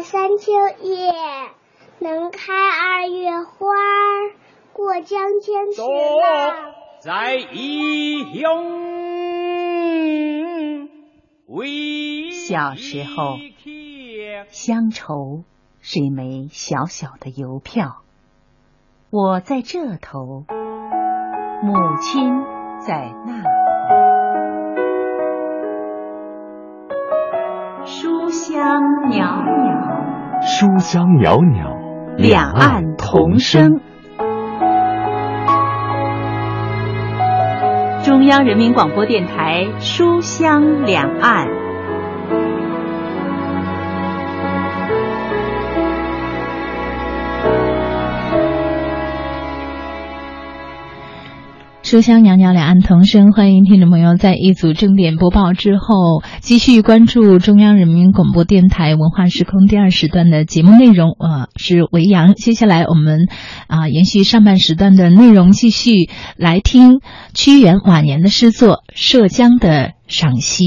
三秋叶，能开二月花。过江千尺浪，在异乡为小时候，乡愁是一枚小小的邮票。我在这头，母亲在那头。书香袅袅。书香袅袅，两岸同声。中央人民广播电台《书香两岸》。书香袅袅，两岸同声。欢迎听众朋友在一组正点播报之后，继续关注中央人民广播电台文化时空第二时段的节目内容。呃，是维扬。接下来我们啊，延续上半时段的内容，继续来听屈原晚年的诗作《涉江的赏析》。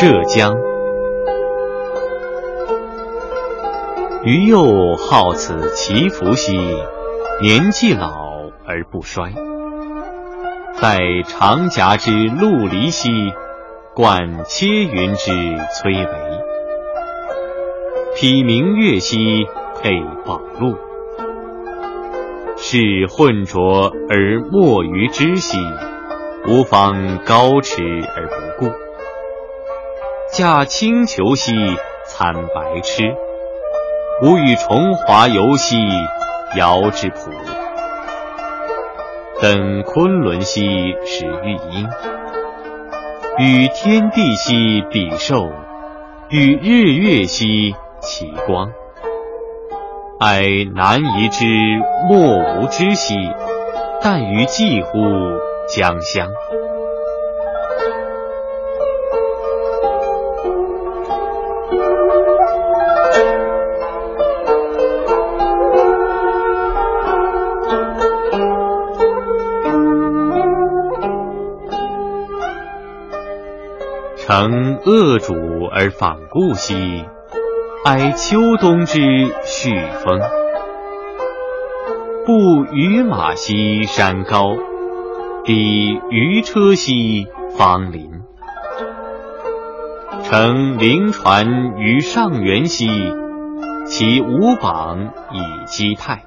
涉江，余幼好此祈福兮，年既老而不衰。待长夹之陆离兮，冠切云之崔嵬。披明月兮，佩宝路。是混浊而没于之兮，吾方高驰而不顾。驾轻裘兮参白痴，吾与重华游兮遥之浦。登昆仑兮始玉英，与天地兮比寿，与日月兮齐光。哀南夷之莫无知兮，但于寄乎江乡。乘恶主而访故兮，哀秋冬之续风。步于马兮山高，抵渔车兮芳林。乘灵船于上元兮，其无榜以击泰。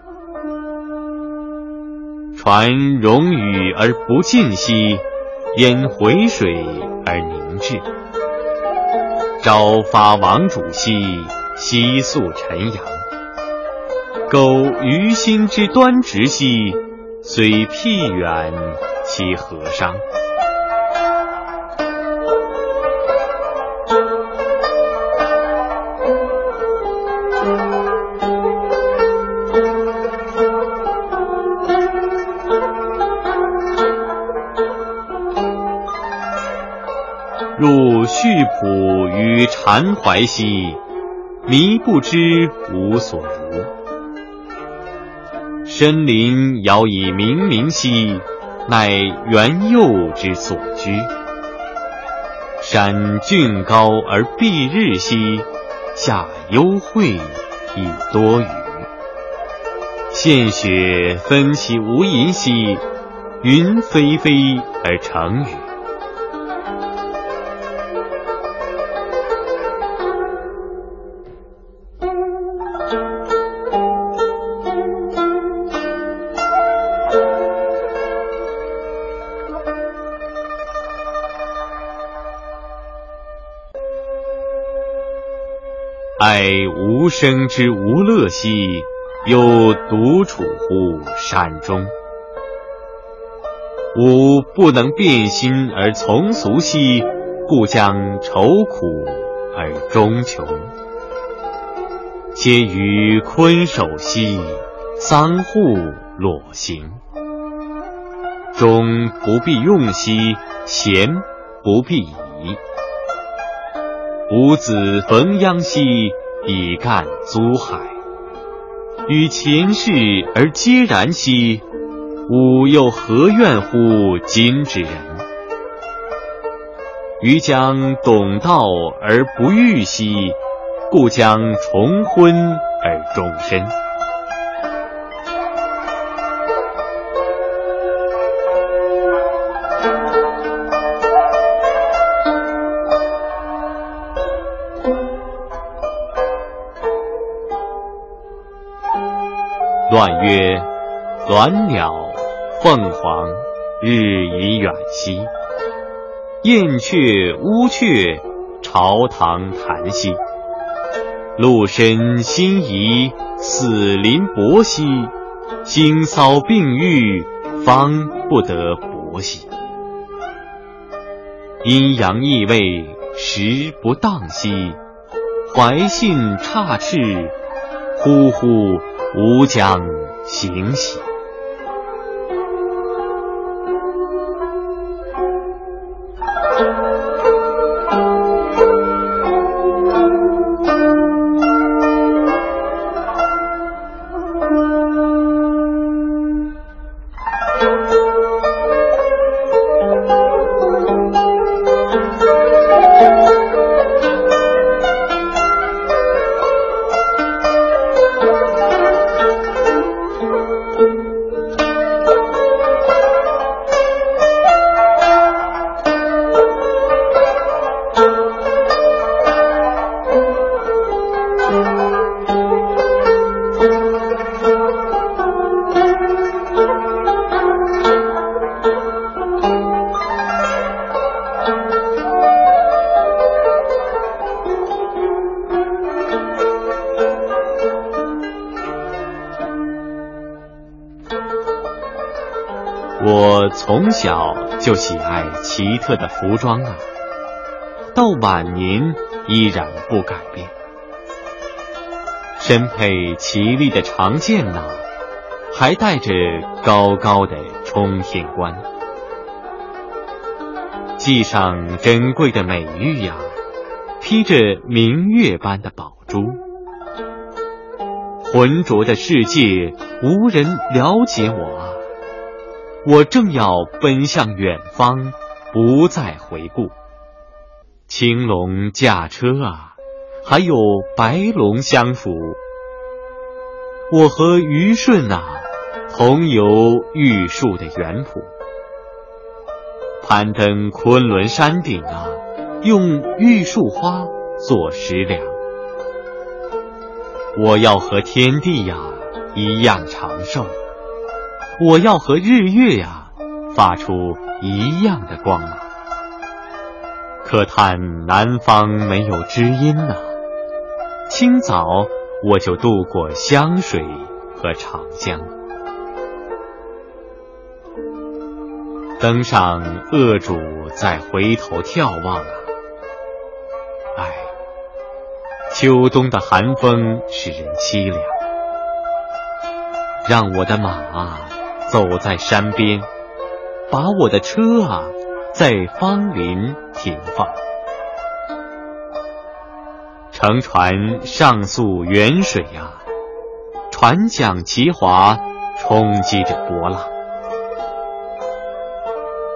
船容雨而不进兮，因回水而凝志。朝发王主兮，夕宿晨阳。苟余心之端直兮，虽僻远其何伤？续朴于禅怀兮，迷不知无所如。深林遥以冥冥兮，乃元佑之所居。山峻高而蔽日兮，下幽晦以多雨。献雪分其无垠兮，云霏霏而成雨。无生之无乐兮，又独处乎山中。吾不能变心而从俗兮，故将愁苦而终穷。皆于坤守兮，桑户裸行。终不必用兮，贤不必已。吾子逢殃兮，以干租海。与秦世而皆然兮。吾又何怨乎今之人？余将懂道而不欲兮，故将重婚而终身。乱曰：鸾鸟。凤凰日已远兮，燕雀乌鹊朝堂谈兮。鹿身心仪死临薄兮，腥骚并育方不得薄兮。阴阳异位时不当兮，怀信差斥呼呼吾将行我。从小就喜爱奇特的服装啊，到晚年依然不改变。身佩奇丽的长剑呐，还戴着高高的冲天冠，系上珍贵的美玉呀，披着明月般的宝珠。浑浊的世界，无人了解我啊。我正要奔向远方，不再回顾。青龙驾车啊，还有白龙相辅。我和虞舜啊，同游玉树的园圃，攀登昆仑山顶啊，用玉树花做食粮。我要和天地呀一样长寿。我要和日月呀发出一样的光芒，可叹南方没有知音呐。清早我就渡过湘水和长江，登上恶主，再回头眺望啊！唉，秋冬的寒风使人凄凉，让我的马啊！走在山边，把我的车啊在芳林停放。乘船上溯远水呀，船桨齐划，冲击着波浪。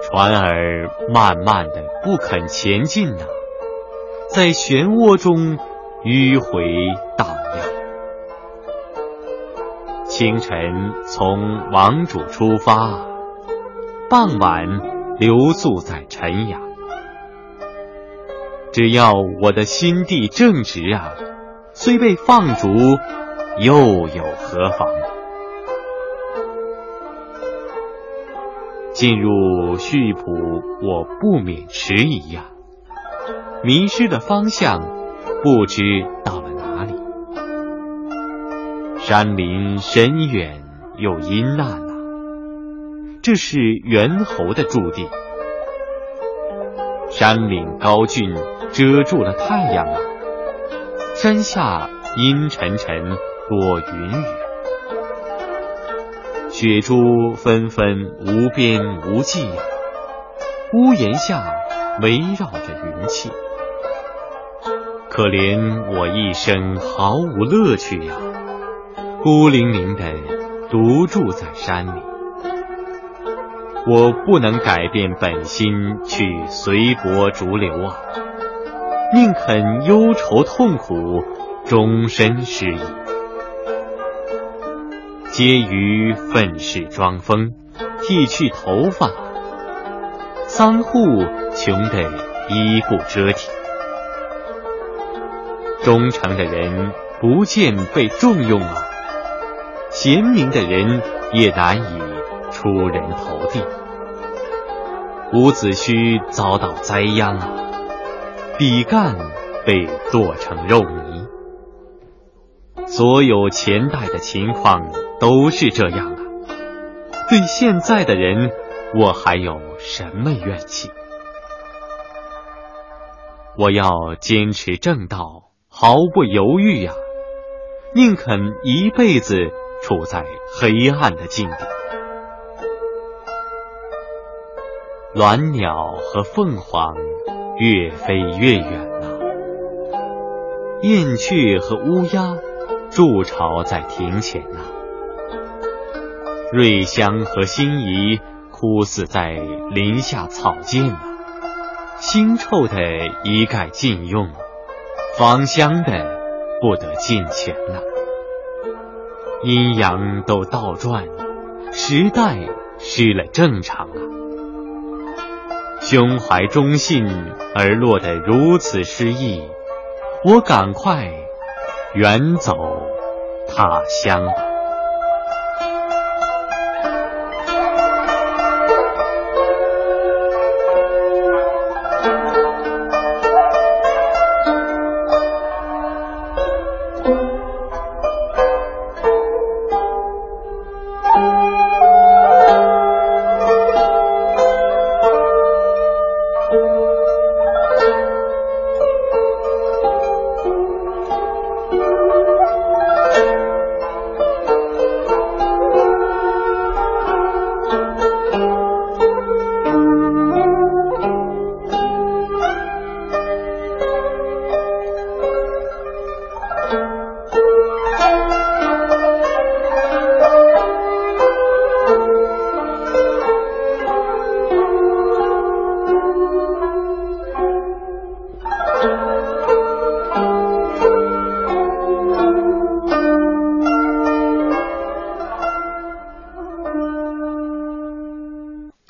船儿慢慢的不肯前进呐，在漩涡中迂回荡。清晨从王主出发，傍晚留宿在陈阳。只要我的心地正直啊，虽被放逐，又有何妨？进入溆浦，我不免迟疑呀，迷失的方向，不知道。山林深远又阴暗啊，这是猿猴的驻地。山岭高峻，遮住了太阳啊；山下阴沉沉，多云雨。雪珠纷纷，无边无际呀。屋檐下围绕着云气，可怜我一生毫无乐趣呀，孤零零的独住在山里。我不能改变本心去随波逐流啊，宁肯忧愁痛苦终身失意。皆于愤世装疯，剃去头发；桑户穷得衣不遮体。忠诚的人不见被重用啊，贤明的人也难以。出人头地，伍子胥遭到灾殃啊！比干被剁成肉泥，所有前代的情况都是这样啊！对现在的人，我还有什么怨气？我要坚持正道，毫不犹豫呀！宁肯一辈子处在黑暗的境地。鸾鸟和凤凰越飞越远了，燕雀和乌鸦筑巢在庭前呐，瑞香和辛夷枯死在林下草间呐，腥臭的一概禁用，芳香的不得近前呐，阴阳都倒转，时代失了正常啊。胸怀忠信而落得如此失意，我赶快远走他乡。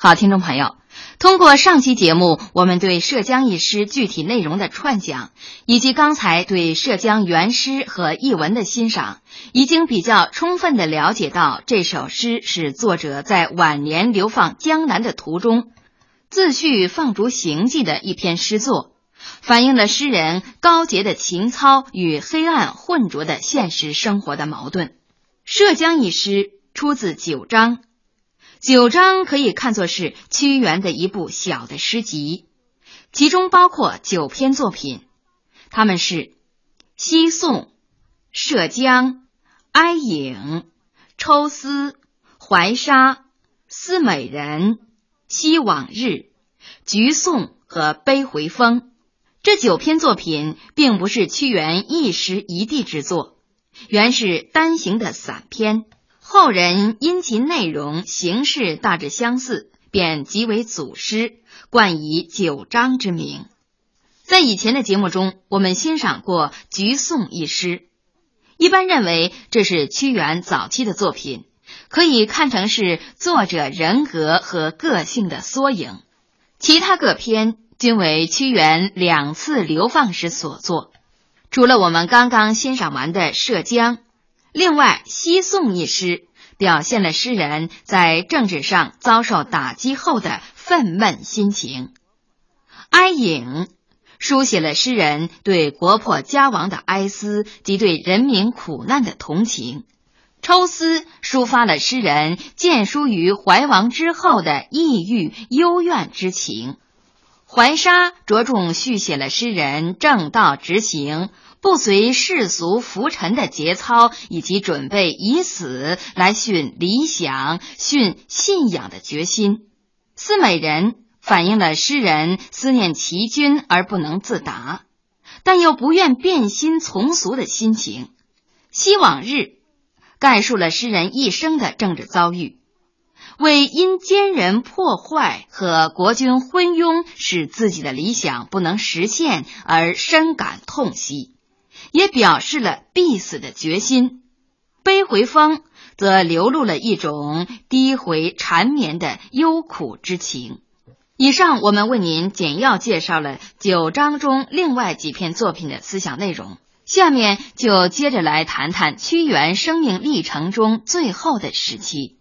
好，听众朋友，通过上期节目，我们对涉江一诗具体内容的串讲，以及刚才对涉江原诗和译文的欣赏，已经比较充分的了解到这首诗是作者在晚年流放江南的途中，自叙放逐行迹的一篇诗作，反映了诗人高洁的情操与黑暗混浊的现实生活的矛盾。涉江一诗出自九章。九章可以看作是屈原的一部小的诗集，其中包括九篇作品，他们是《西宋》《涉江》《哀影》《抽丝》《怀沙》《思美人》《惜往日》《橘颂》和《悲回风》。这九篇作品并不是屈原一时一地之作，原是单行的散篇。后人因其内容、形式大致相似，便即为祖诗，冠以九章之名。在以前的节目中，我们欣赏过《橘颂》一诗，一般认为这是屈原早期的作品，可以看成是作者人格和个性的缩影。其他各篇均为屈原两次流放时所作，除了我们刚刚欣赏完的《涉江》。另外，《西颂》一诗表现了诗人在政治上遭受打击后的愤懑心情，《哀影》书写了诗人对国破家亡的哀思及对人民苦难的同情，抽丝抒发了诗人建书于怀王之后的抑郁幽怨之情。怀沙着重续写了诗人正道直行、不随世俗浮沉的节操，以及准备以死来殉理想、殉信仰的决心。《思美人》反映了诗人思念齐君而不能自达，但又不愿变心从俗的心情。《昔往日》概述了诗人一生的政治遭遇，为因奸人破坏和国君昏庸使自己的理想不能实现而深感痛惜，也表示了必死的决心。《悲回风》则流露了一种低回缠绵的忧苦之情。以上我们为您简要介绍了九章中另外几篇作品的思想内容，下面就接着来谈谈屈原生命历程中最后的时期。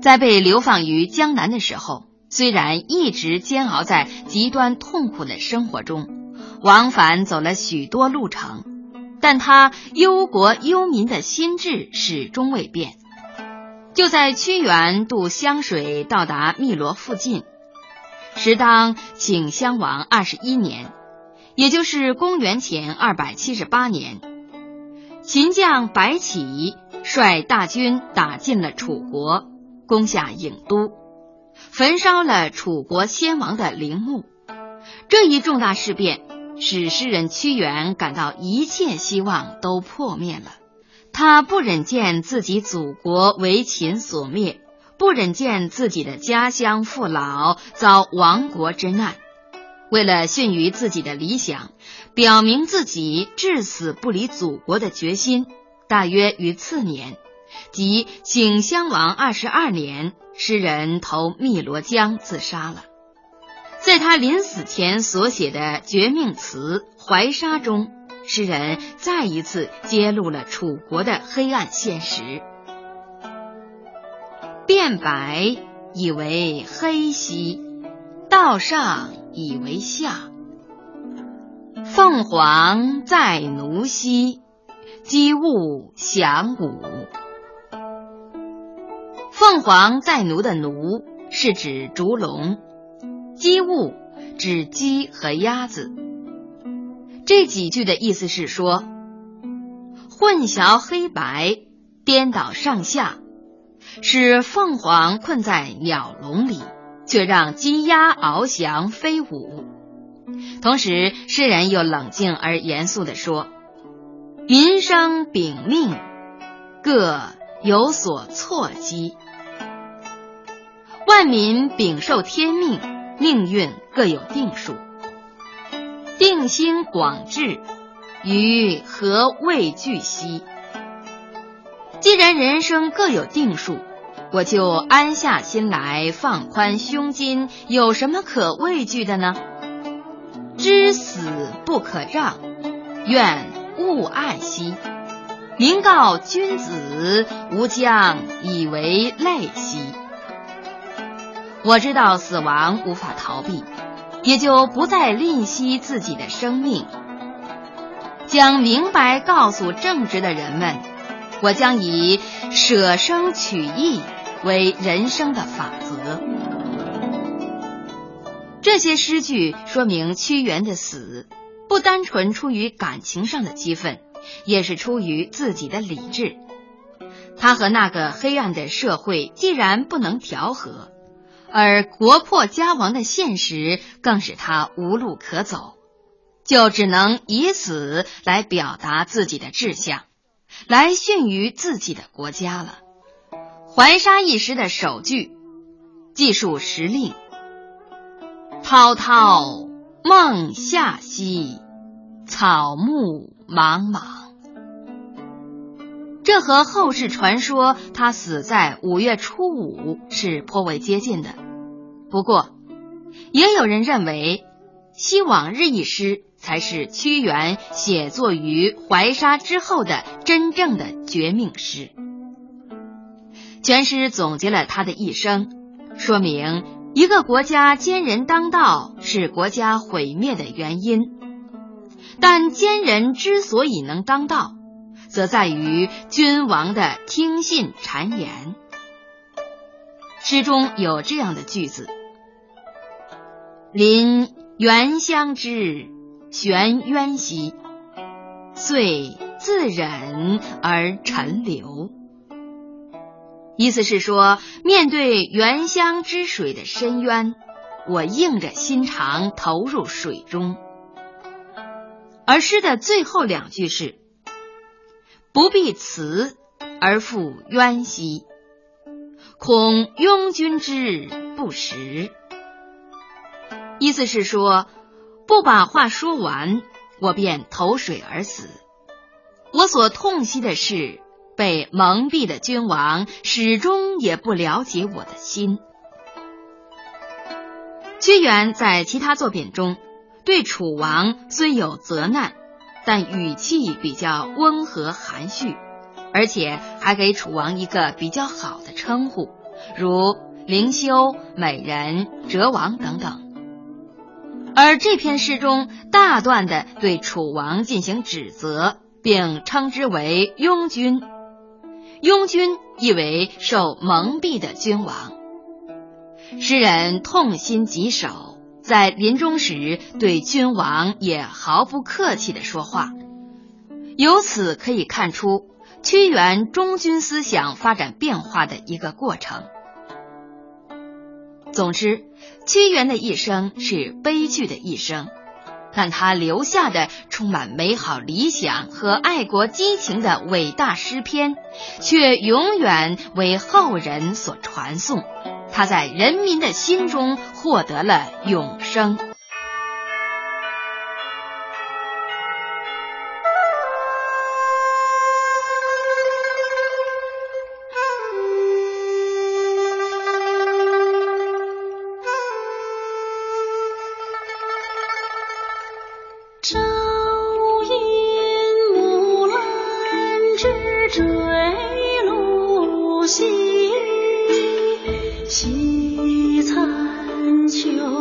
在被流放于江南的时候，虽然一直煎熬在极端痛苦的生活中，往返走了许多路程，但他忧国忧民的心智始终未变。就在屈原渡湘水到达汨罗附近，时当景襄王二十一年，也就是公元前二百七十八年，秦将白起率大军打进了楚国。攻下郢都，焚烧了楚国先王的陵墓。这一重大事变使诗人屈原感到一切希望都破灭了。他不忍见自己祖国为秦所灭，不忍见自己的家乡父老遭亡国之难。为了殉于自己的理想，表明自己至死不离祖国的决心，大约于次年。即景襄王二十二年，诗人投汨罗江自杀了。在他临死前所写的绝命词《怀沙》中，诗人再一次揭露了楚国的黑暗现实：“变白以为黑兮，道上以为下。凤凰在奴兮，姬物降武。”凤凰在奴的奴是指烛龙，鸡物指鸡和鸭子。这几句的意思是说，混淆黑白，颠倒上下，使凤凰困在鸟笼里，却让鸡鸭翱翔飞舞。同时，诗人又冷静而严肃地说：“民生秉命，各有所错机。”万民禀受天命，命运各有定数。定心广志，于何畏惧兮？既然人生各有定数，我就安下心来，放宽胸襟，有什么可畏惧的呢？知死不可让，愿勿爱惜。明告君子，吾将以为累兮。我知道死亡无法逃避，也就不再吝惜自己的生命。将明白告诉正直的人们，我将以舍生取义为人生的法则。这些诗句说明屈原的死不单纯出于感情上的激愤，也是出于自己的理智。他和那个黑暗的社会既然不能调和。而国破家亡的现实更使他无路可走，就只能以死来表达自己的志向，来殉于自己的国家了。怀沙一时的首句记述时令：“滔滔梦下兮，草木茫茫。”这和后世传说他死在五月初五是颇为接近的。不过，也有人认为，《西往日》一诗才是屈原写作于怀沙之后的真正的绝命诗。全诗总结了他的一生，说明一个国家奸人当道是国家毁灭的原因。但奸人之所以能当道，则在于君王的听信谗言。诗中有这样的句子：“临原乡之，悬渊兮，遂自忍而沉流。”意思是说，面对原乡之水的深渊，我硬着心肠投入水中。而诗的最后两句是“不必辞而复冤兮，恐庸君之不食”。意思是说，不把话说完，我便投水而死。我所痛惜的是，被蒙蔽的君王始终也不了解我的心。屈原在其他作品中。对楚王虽有责难，但语气比较温和含蓄，而且还给楚王一个比较好的称呼，如灵修、美人、哲王等等。而这篇诗中大段的对楚王进行指责，并称之为庸君。庸君意为受蒙蔽的君王。诗人痛心疾首。在临终时，对君王也毫不客气的说话，由此可以看出屈原忠君思想发展变化的一个过程。总之，屈原的一生是悲剧的一生，但他留下的充满美好理想和爱国激情的伟大诗篇，却永远为后人所传颂。他在人民的心中获得了永生。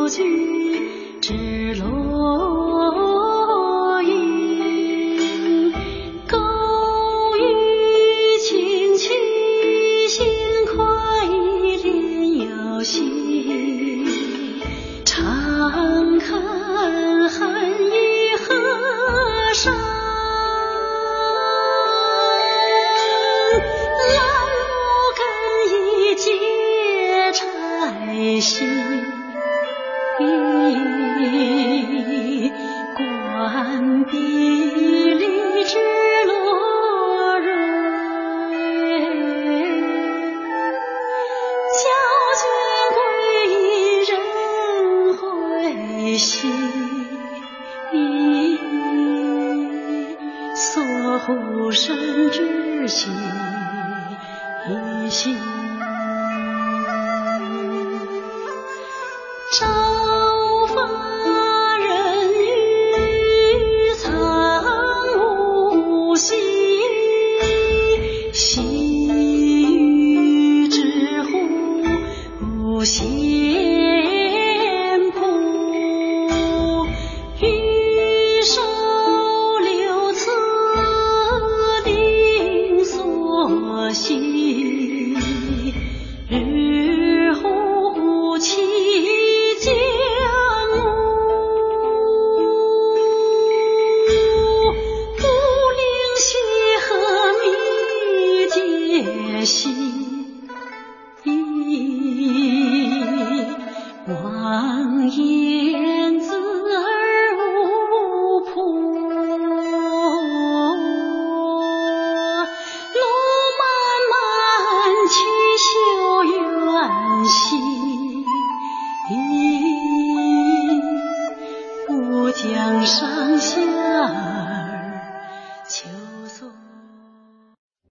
自。地理之路下。